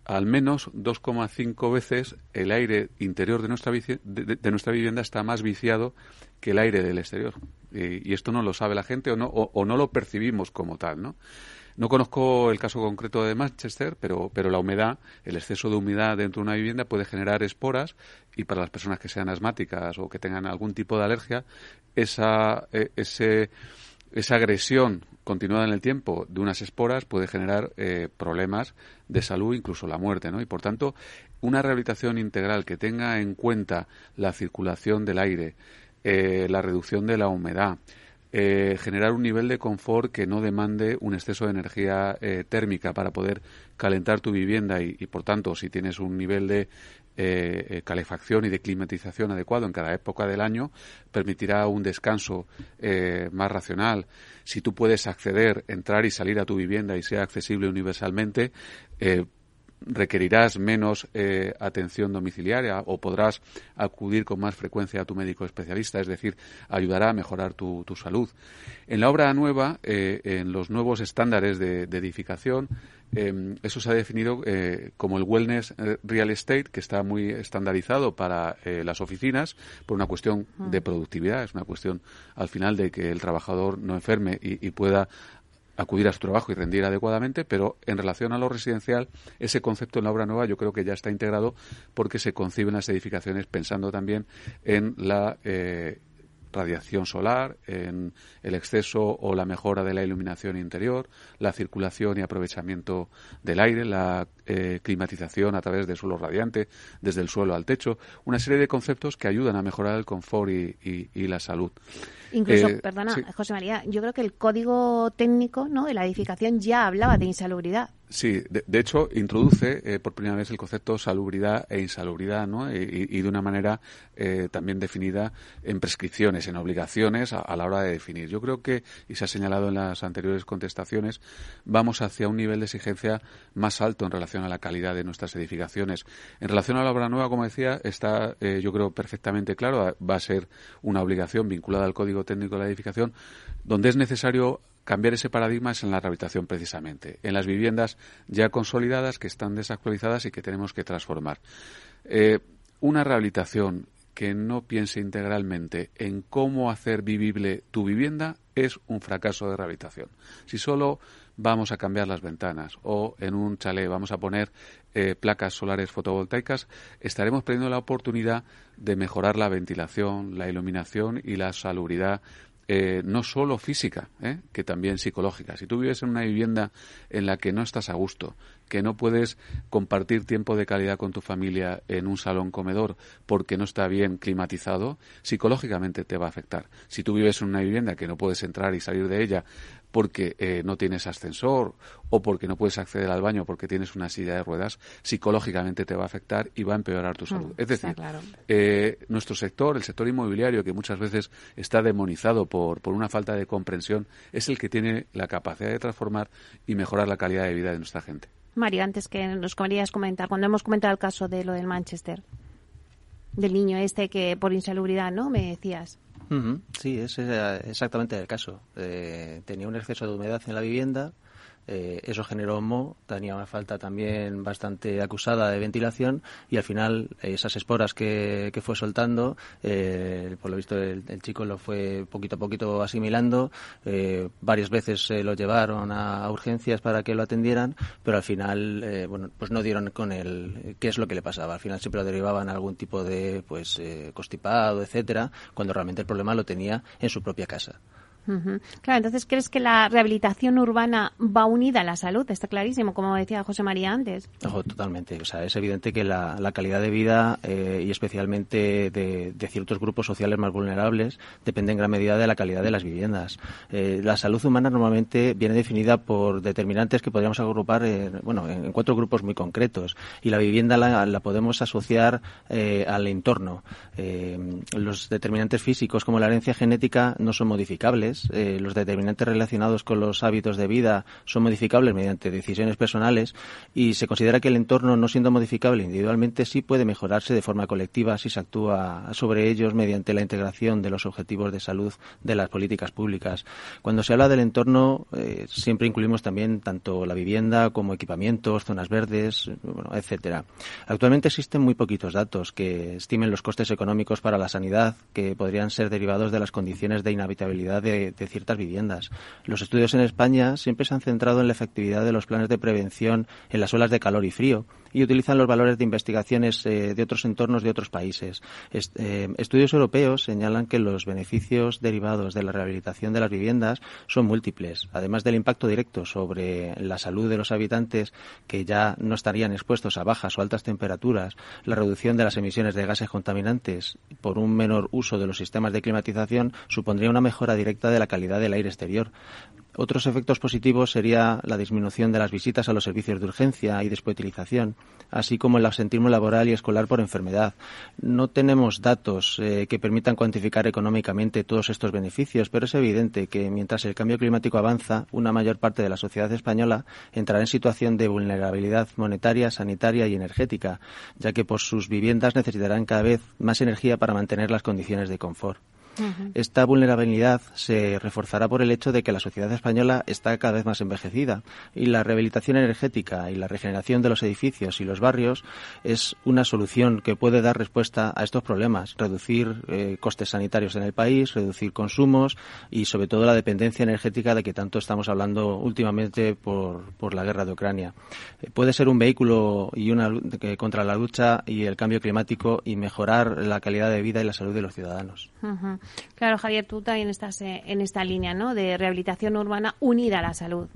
al menos 2,5 veces el aire interior de nuestra, de nuestra vivienda está más viciado que el aire del exterior y esto no lo sabe la gente o no, o, no lo percibimos como tal, ¿no? No conozco el caso concreto de Manchester, pero, pero la humedad, el exceso de humedad dentro de una vivienda puede generar esporas y para las personas que sean asmáticas o que tengan algún tipo de alergia, esa, e, ese, esa agresión continuada en el tiempo de unas esporas puede generar eh, problemas de salud, incluso la muerte, ¿no? Y por tanto, una rehabilitación integral que tenga en cuenta la circulación del aire, eh, la reducción de la humedad, eh, generar un nivel de confort que no demande un exceso de energía eh, térmica para poder calentar tu vivienda y, por tanto, si tienes un nivel de calefacción y de climatización adecuado en cada época del año, permitirá un descanso más racional. Si tú puedes acceder, entrar y salir a tu vivienda y sea accesible universalmente, requerirás menos eh, atención domiciliaria o podrás acudir con más frecuencia a tu médico especialista, es decir, ayudará a mejorar tu, salud. En la obra nueva, eh, en los nuevos estándares de, edificación, em, eso se ha definido eh, como el wellness real estate, que está muy estandarizado para las oficinas por una cuestión de productividad, es una cuestión al final de que el trabajador no enferme y pueda acudir a su trabajo y rendir adecuadamente, pero en relación a lo residencial, ese concepto en la obra nueva yo creo que ya está integrado porque se conciben las edificaciones pensando también en la eh, radiación solar, en el exceso o la mejora de la iluminación interior, la circulación y aprovechamiento del aire, la eh, climatización a través de suelo radiante, desde el suelo al techo, una serie de conceptos que ayudan a mejorar el confort y, la salud. Incluso, eh, perdona, José María, yo creo que el código técnico ¿no? de la edificación ya hablaba de insalubridad. Sí, de, hecho introduce eh, por primera vez el concepto salubridad e insalubridad, ¿no? Y, de una manera eh, también definida en prescripciones, en obligaciones a, la hora de definir. Yo creo que, y se ha señalado en las anteriores contestaciones, vamos hacia un nivel de exigencia más alto en relación a la calidad de nuestras edificaciones. En relación a la obra nueva, como decía, está, eh, yo creo, perfectamente claro, va a ser una obligación vinculada al Código Técnico de la Edificación, donde es necesario cambiar ese paradigma es en la rehabilitación precisamente, en las viviendas ya consolidadas que están desactualizadas y que tenemos que transformar. Eh, una rehabilitación que no piense integralmente en cómo hacer vivible tu vivienda es un fracaso de rehabilitación. Si solo vamos a cambiar las ventanas o en un chalet vamos a poner eh, placas solares fotovoltaicas, estaremos perdiendo la oportunidad de mejorar la ventilación, la iluminación y la salubridad eh, no solo física, ¿eh? que también psicológica. Si tú vives en una vivienda en la que no estás a gusto, que no puedes compartir tiempo de calidad con tu familia en un salón comedor porque no está bien climatizado, psicológicamente te va a afectar. Si tú vives en una vivienda que no puedes entrar y salir de ella porque eh, no tienes ascensor o porque no puedes acceder al baño porque tienes una silla de ruedas, psicológicamente te va a afectar y va a empeorar tu salud. Mm, es decir, eh, nuestro sector, el sector inmobiliario, que muchas veces está demonizado por, por una falta de comprensión, es el que tiene la capacidad de transformar y mejorar la calidad de vida de nuestra gente. Mario, antes que nos querías comentar, cuando hemos comentado el caso de lo del Manchester, del niño este que por insalubridad, ¿no? Me decías. Sí, ese es exactamente el caso. Eh, tenía un exceso de humedad en la vivienda, eh, eso generó moho, tenía una falta también bastante acusada de ventilación y al final esas esporas que, fue soltando, eh, por lo visto el, chico lo fue poquito a poquito asimilando, eh, varias veces lo llevaron a, urgencias para que lo atendieran, pero al final, bueno, pues no dieron con el qué es lo que le pasaba. Al final siempre lo derivaban a algún tipo de, pues, constipado, etcétera, cuando realmente el problema lo tenía en su propia casa. Claro, entonces crees que la rehabilitación urbana va unida a la salud, está clarísimo, como decía José María antes. totalmente. O sea, es evidente que la, calidad de vida eh, y especialmente de, ciertos grupos sociales más vulnerables depende en gran medida de la calidad de las viviendas. Eh, la salud humana normalmente viene definida por determinantes que podríamos agrupar en, bueno, en cuatro grupos muy concretos y la vivienda la, podemos asociar eh, al entorno. los determinantes físicos como la herencia genética no son modificables eh, los determinantes relacionados con los hábitos de vida son modificables mediante decisiones personales y se considera que el entorno, no siendo modificable individualmente, sí puede mejorarse de forma colectiva si se actúa sobre ellos mediante la integración de los objetivos de salud de las políticas públicas. Cuando se habla del entorno, eh, siempre incluimos también tanto la vivienda como equipamientos, zonas verdes, bueno, etcétera. Actualmente existen muy poquitos datos que estimen los costes económicos para la sanidad que podrían ser derivados de las condiciones de inhabitabilidad de de, ciertas viviendas. Los estudios en España siempre se han centrado en la efectividad de los planes de prevención en las olas de calor y frío y utilizan los valores de investigaciones eh, de otros entornos de otros países. Eh, estudios europeos señalan que los beneficios derivados de la rehabilitación de las viviendas son múltiples, además del impacto directo sobre la salud de los habitantes que ya no estarían expuestos a bajas o altas temperaturas, la reducción de las emisiones de gases contaminantes por un menor uso de los sistemas de climatización supondría una mejora directa de la calidad del aire exterior. Otros efectos positivos sería la disminución de las visitas a los servicios de urgencia y despoetilización, así como el absentismo laboral y escolar por enfermedad. No tenemos datos eh, que permitan cuantificar económicamente todos estos beneficios, pero es evidente que mientras el cambio climático avanza, una mayor parte de la sociedad española entrará en situación de vulnerabilidad monetaria, sanitaria y energética, ya que por sus viviendas necesitarán cada vez más energía para mantener las condiciones de confort. Esta vulnerabilidad se reforzará por el hecho de que la sociedad española está cada vez más envejecida y la rehabilitación energética y la regeneración de los edificios y los barrios es una solución que puede dar respuesta a estos problemas, reducir eh, costes sanitarios en el país, reducir consumos y sobre todo la dependencia energética de que tanto estamos hablando últimamente por, por la guerra de Ucrania. Eh, puede ser un vehículo y una contra la lucha y el cambio climático y mejorar la calidad de vida y la salud de los ciudadanos. Claro, Javier, tú también estás eh, en esta línea, ¿no? De rehabilitación urbana unida a la salud.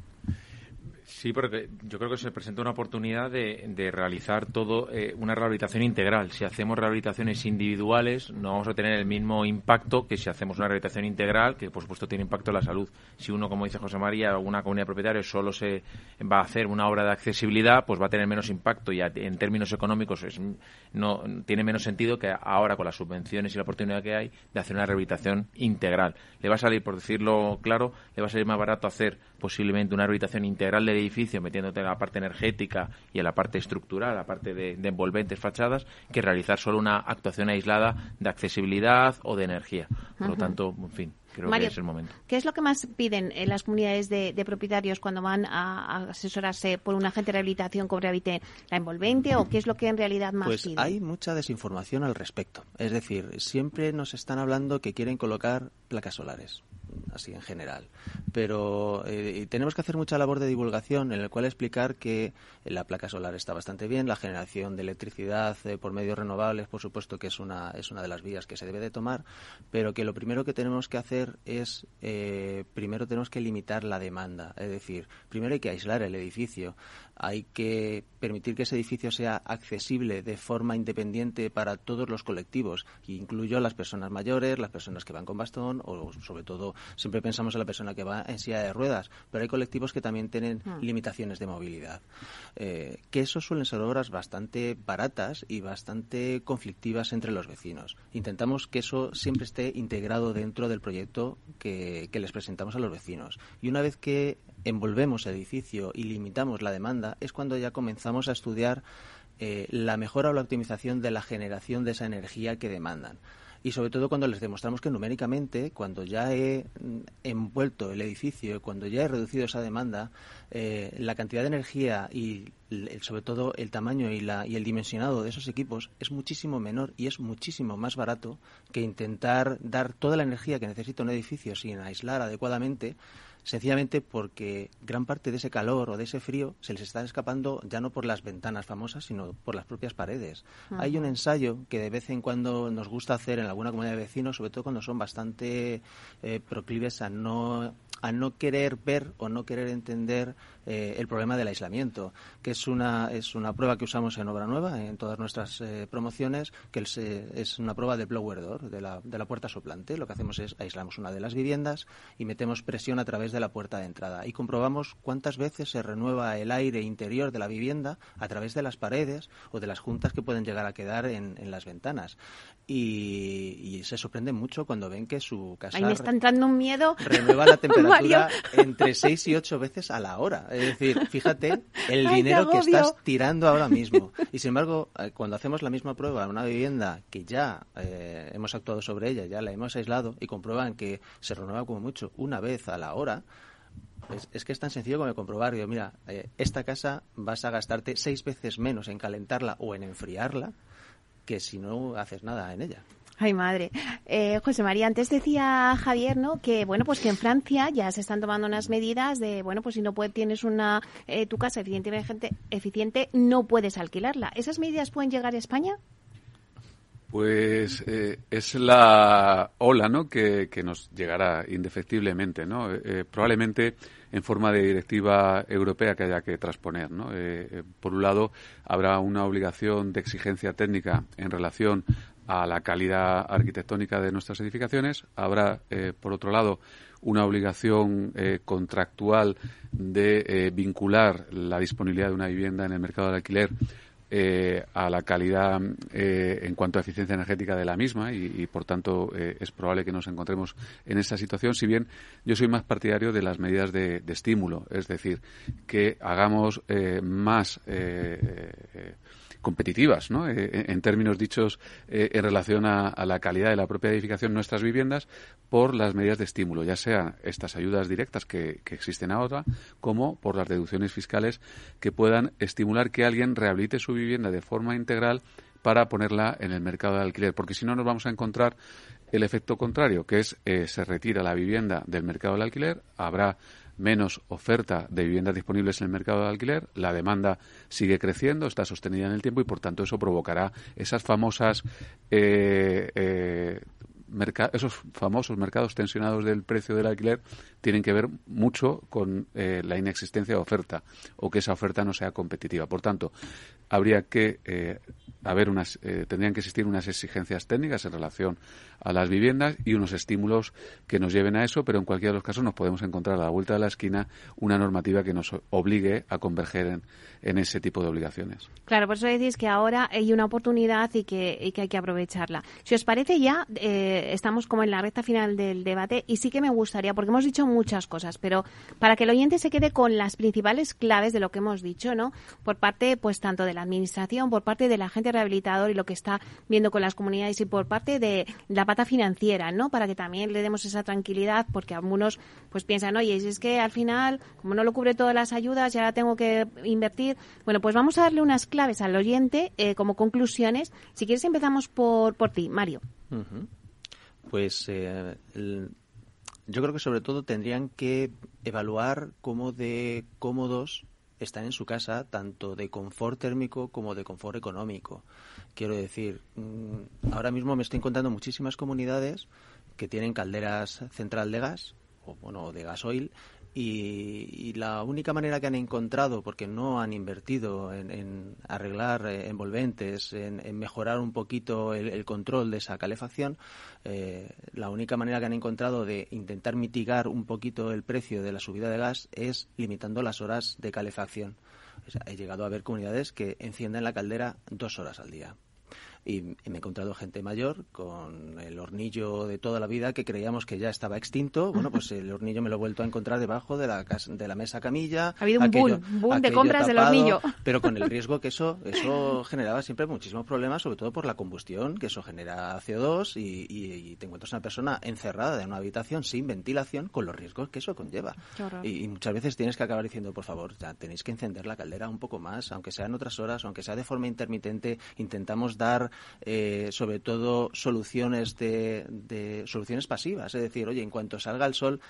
Sí, porque yo creo que se presenta una oportunidad de, realizar todo eh, una rehabilitación integral. Si hacemos rehabilitaciones individuales, no vamos a tener el mismo impacto que si hacemos una rehabilitación integral, que por supuesto tiene impacto en la salud. Si uno, como dice José María, alguna comunidad de propietarios solo se va a hacer una obra de accesibilidad, pues va a tener menos impacto y en términos económicos es, no tiene menos sentido que ahora con las subvenciones y la oportunidad que hay de hacer una rehabilitación integral. Le va a salir, por decirlo claro, le va a salir más barato hacer posiblemente una rehabilitación integral del edificio, metiéndote en la parte energética y en la parte estructural, la parte de, envolventes fachadas, que realizar solo una actuación aislada de accesibilidad o de energía. Por lo tanto, en fin. Creo que es el momento. ¿Qué es lo que más piden en las comunidades de, propietarios cuando van a, asesorarse por un agente de rehabilitación con Rehabilite la envolvente o qué es lo que en realidad más pues piden? Hay mucha desinformación al respecto. Es decir, siempre nos están hablando que quieren colocar placas solares así en general. Pero eh, tenemos que hacer mucha labor de divulgación en la cual explicar que la placa solar está bastante bien, la generación de electricidad eh, por medios renovables, por supuesto que es una, es una de las vías que se debe de tomar, pero que lo primero que tenemos que hacer es, eh, primero tenemos que limitar la demanda, es decir, primero hay que aislar el edificio, hay que permitir que ese edificio sea accesible de forma independiente para todos los colectivos, incluyo a las personas mayores, las personas que van con bastón o sobre todo siempre pensamos en la persona que va en silla de ruedas, pero hay colectivos que también tienen hmm. limitaciones de movilidad. Eh, que eso suelen ser obras bastante baratas y bastante conflictivas entre los vecinos. Intentamos que eso siempre esté integrado dentro del proyecto que, que les presentamos a los vecinos. Y una vez que envolvemos el edificio y limitamos la demanda, es cuando ya comenzamos a estudiar eh, la mejora o la optimización de la generación de esa energía que demandan. Y sobre todo cuando les demostramos que numéricamente, cuando ya he mm, envuelto el edificio, cuando ya he reducido esa demanda, eh, la cantidad de energía y sobre todo el tamaño y, la, y el dimensionado de esos equipos es muchísimo menor y es muchísimo más barato que intentar dar toda la energía que necesita un edificio sin aislar adecuadamente sencillamente porque gran parte de ese calor o de ese frío se les está escapando ya no por las ventanas famosas, sino por las propias paredes. Hay un ensayo que de vez en cuando nos gusta hacer en alguna comunidad de vecinos, sobre todo cuando son bastante eh, proclives a no a no querer ver o no querer entender eh, el problema del aislamiento, que es una, es una prueba que usamos en Obra Nueva, en todas nuestras eh, promociones, que es, una prueba de blower door, de la, de la puerta soplante. Lo que hacemos es aislamos una de las viviendas y metemos presión a través de la puerta de entrada y comprobamos cuántas veces se renueva el aire interior de la vivienda a través de las paredes o de las juntas que pueden llegar a quedar en, en las ventanas. Y, se sorprende mucho cuando ven que su casa... Ahí me está entrando un miedo. Renueva la temperatura entre 6 y 8 veces a la hora. Es decir, fíjate el dinero que estás tirando ahora mismo. Y sin embargo, eh, cuando hacemos la misma prueba en una vivienda que ya eh, hemos actuado sobre ella, ya la hemos aislado y comprueban que se renueva como mucho una vez a la hora, es, que es tan sencillo como comprobar. Yo, mira, eh, esta casa vas a gastarte seis veces menos en calentarla o en enfriarla que si no haces nada en ella. Ay, madre. Eh, José María, antes decía Javier, ¿no? Que, bueno, pues que en Francia ya se están tomando unas medidas de, bueno, pues si no puedes, tienes una, eh, tu casa eficientemente eficiente, no puedes alquilarla. ¿Esas medidas pueden llegar a España? Pues eh, es la ola, ¿no? Que, que nos llegará indefectiblemente, ¿no? probablemente en forma de directiva europea que haya que transponer. ¿no? Eh, eh, por un lado, habrá una obligación de exigencia técnica en relación a la calidad arquitectónica de nuestras edificaciones. Habrá, eh, por otro lado, una obligación eh, contractual de eh, vincular la disponibilidad de una vivienda en el mercado del alquiler a la calidad en cuanto a eficiencia energética de la misma y, por tanto es probable que nos encontremos en esa situación, si bien yo soy más partidario de las medidas de estímulo, es decir, que hagamos más competitivas, ¿no? Eh, en términos dichos eh, en relación a, la calidad de la propia edificación nuestras viviendas por las medidas de estímulo, ya sea estas ayudas directas que, existen ahora, como por las deducciones fiscales que puedan estimular que alguien rehabilite su vivienda de forma integral para ponerla en el mercado de alquiler, porque si no nos vamos a encontrar el efecto contrario, que es eh, se retira la vivienda del mercado del alquiler, habrá menos oferta de viviendas disponibles en el mercado de alquiler, la demanda sigue creciendo, está sostenida en el tiempo y por tanto eso provocará esas famosas eh, eh, esos famosos mercados tensionados del precio del alquiler tienen que ver mucho con eh, la inexistencia de oferta o que esa oferta no sea competitiva. Por tanto, habría que eh, haber unas, eh, tendrían que existir unas exigencias técnicas en relación a las viviendas y unos estímulos que nos lleven a eso, pero en cualquiera de los casos nos podemos encontrar a la vuelta de la esquina una normativa que nos obligue a converger en, en ese tipo de obligaciones. Claro, por eso decís que ahora hay una oportunidad y que, y que hay que aprovecharla. Si os parece ya, eh, estamos como en la recta final del debate y sí que me gustaría, porque hemos dicho muchas cosas, pero para que el oyente se quede con las principales claves de lo que hemos dicho, ¿no? Por parte, pues, tanto de la administración, por parte del rehabilitador y lo que está viendo con las comunidades y por parte de la pata financiera, ¿no? Para que también le demos esa tranquilidad, porque algunos, pues, piensan, oye, es que al final, como no lo cubre todas las ayudas, ya tengo que invertir bueno, pues vamos a darle unas claves al oyente eh, como conclusiones. Si quieres empezamos por, por ti, Mario. Pues eh, yo creo que sobre todo tendrían que evaluar cómo de cómodos están en su casa, tanto de confort térmico como de confort económico. Quiero decir, mm, ahora mismo me estoy encontrando muchísimas comunidades que tienen calderas central de gas o bueno de gasoil y, la única manera que han encontrado, porque no han invertido en, arreglar eh, envolventes, en, mejorar un poquito el, control de esa calefacción, eh, la única manera que han encontrado de intentar mitigar un poquito el precio de la subida de gas es limitando las horas de calefacción. he llegado a ver comunidades que encienden la caldera dos horas al día y, me he encontrado gente mayor con el hornillo de toda la vida que creíamos que ya estaba extinto. Bueno, pues el hornillo me lo he vuelto a encontrar debajo de la, de la mesa camilla. Ha habido un boom, de compras del hornillo. Pero con el riesgo que eso, eso generaba siempre muchísimos problemas, sobre todo por la combustión, que eso genera CO2 y, y, te encuentras una persona encerrada en una habitación sin ventilación con los riesgos que eso conlleva. Y, y, muchas veces tienes que acabar diciendo, por favor, ya tenéis que encender la caldera un poco más, aunque sea en otras horas, aunque sea de forma intermitente, intentamos dar eh, sobre todo soluciones de, soluciones pasivas, es decir, oye, en cuanto salga el sol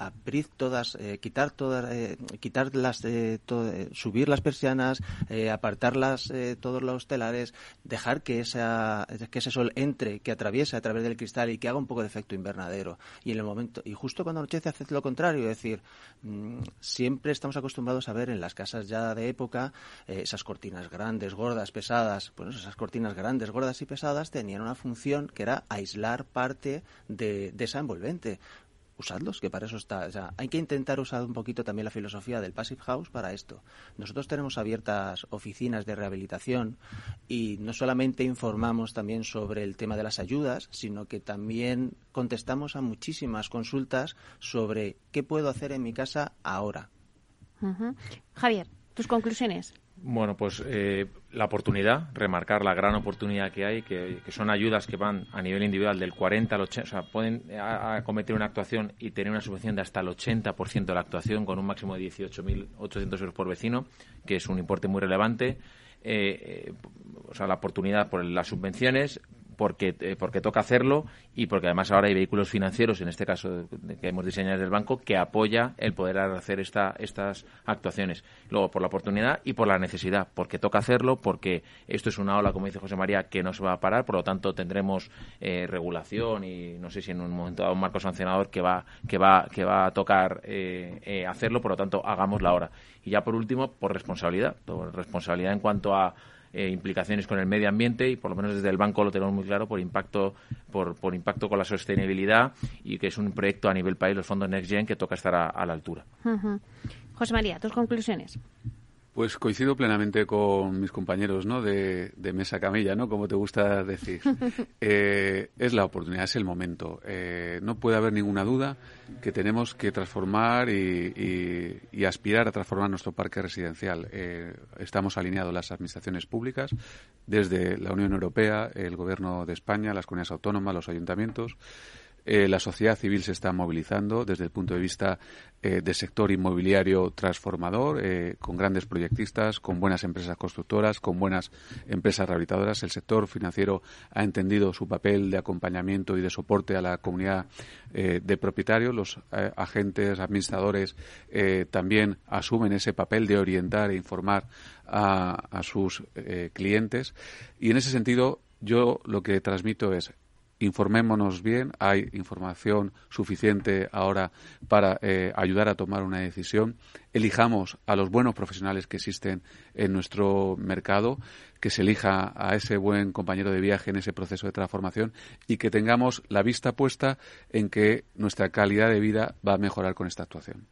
abrir todas, eh, quitar todas, eh, quitar las, subir las persianas, apartarlas todos los telares, dejar que esa, que ese sol entre, que atraviese a través del cristal y que haga un poco de efecto invernadero. Y en el momento, y justo cuando anochece hace lo contrario, es decir, mm, siempre estamos acostumbrados a ver en las casas ya de época esas cortinas grandes, gordas, pesadas, pues esas cortinas grandes, gordas y pesadas tenían una función que era aislar parte de, de esa envolvente usadlos, que para eso está. hay que intentar usar un poquito también la filosofía del Passive House para esto. Nosotros tenemos abiertas oficinas de rehabilitación y no solamente informamos también sobre el tema de las ayudas, sino que también contestamos a muchísimas consultas sobre qué puedo hacer en mi casa ahora. Javier, tus conclusiones. Bueno, pues eh, la oportunidad, remarcar la gran oportunidad que hay, que, son ayudas que van a nivel individual del 40 al 80, o sea, pueden acometer una actuación y tener una subvención de hasta el 80% de la actuación con un máximo de 18.800 euros por vecino, que es un importe muy relevante. Eh, eh, o sea, la oportunidad por las subvenciones, porque, eh, porque toca hacerlo y porque además ahora hay vehículos financieros, en este caso que hemos diseñado desde el banco, que apoya el poder hacer esta, estas actuaciones. Luego, por la oportunidad y por la necesidad, porque toca hacerlo, porque esto es una ola, como dice José María, que no se va a parar, por lo tanto tendremos eh, regulación y no sé si en un momento dado un marco sancionador que va, que va, que va a tocar eh, hacerlo, por lo tanto hagámoslo ahora. Y ya por último, por responsabilidad, por responsabilidad en cuanto a eh, implicaciones con el medio ambiente y por lo menos desde el banco lo tenemos muy claro por impacto por, por impacto con la sostenibilidad y que es un proyecto a nivel país los fondos Next Gen que toca estar a, a la altura. José María, tus conclusiones. Pues coincido plenamente con mis compañeros ¿no? de, mesa camilla, ¿no? como te gusta decir. Eh, es la oportunidad, es el momento. Eh, no puede haber ninguna duda que tenemos que transformar y, aspirar a transformar nuestro parque residencial. Eh, estamos alineados las administraciones públicas, desde la Unión Europea, el Gobierno de España, las comunidades autónomas, los ayuntamientos. Eh, la sociedad civil se está movilizando desde el punto de vista eh, del sector inmobiliario transformador, eh, con grandes proyectistas, con buenas empresas constructoras, con buenas empresas rehabilitadoras. El sector financiero ha entendido su papel de acompañamiento y de soporte a la comunidad de propietarios. Los agentes, administradores también asumen ese papel de orientar e informar a sus clientes. Y en ese sentido, yo lo que transmito es informémonos bien, hay información suficiente ahora para eh, ayudar a tomar una decisión, elijamos a los buenos profesionales que existen en nuestro mercado, que se elija a ese buen compañero de viaje en ese proceso de transformación y que tengamos la vista puesta en que nuestra calidad de vida va a mejorar con esta actuación.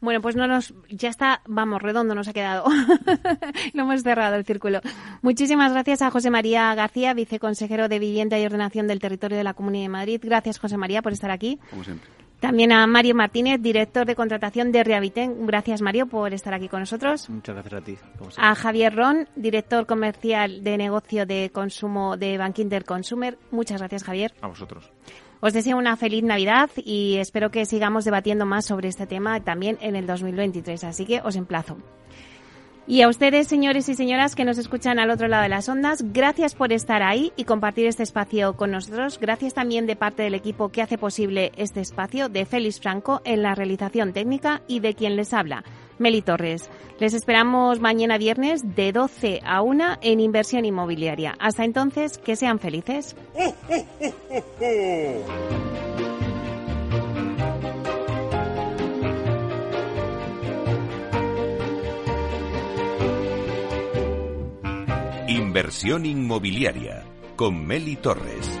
Bueno, pues no nos, ya está, vamos, redondo nos ha quedado. Lo hemos cerrado el círculo. Muchísimas gracias a José María García, viceconsejero de Vivienda y Ordenación del Territorio de la Comunidad de Madrid. Gracias, José María, por estar aquí. Como siempre. También a Mario Martínez, director de contratación de Rehabiten. Gracias, Mario, por estar aquí con nosotros. Muchas gracias a ti. a Javier Ron, director comercial de negocio de consumo de Bankinter Consumer. Muchas gracias, Javier. A vosotros. Os deseo una feliz Navidad y espero que sigamos debatiendo más sobre este tema también en el 2023. Así que os emplazo. Y a ustedes, señores y señoras que nos escuchan al otro lado de las ondas, gracias por estar ahí y compartir este espacio con nosotros. Gracias también de parte del equipo que hace posible este espacio, de Félix Franco en la realización técnica y de quien les habla, Meli Torres. Les esperamos mañana viernes de 12 a 1 en Inversión Inmobiliaria. Hasta entonces, que sean felices. Inversión Inmobiliaria con Meli Torres.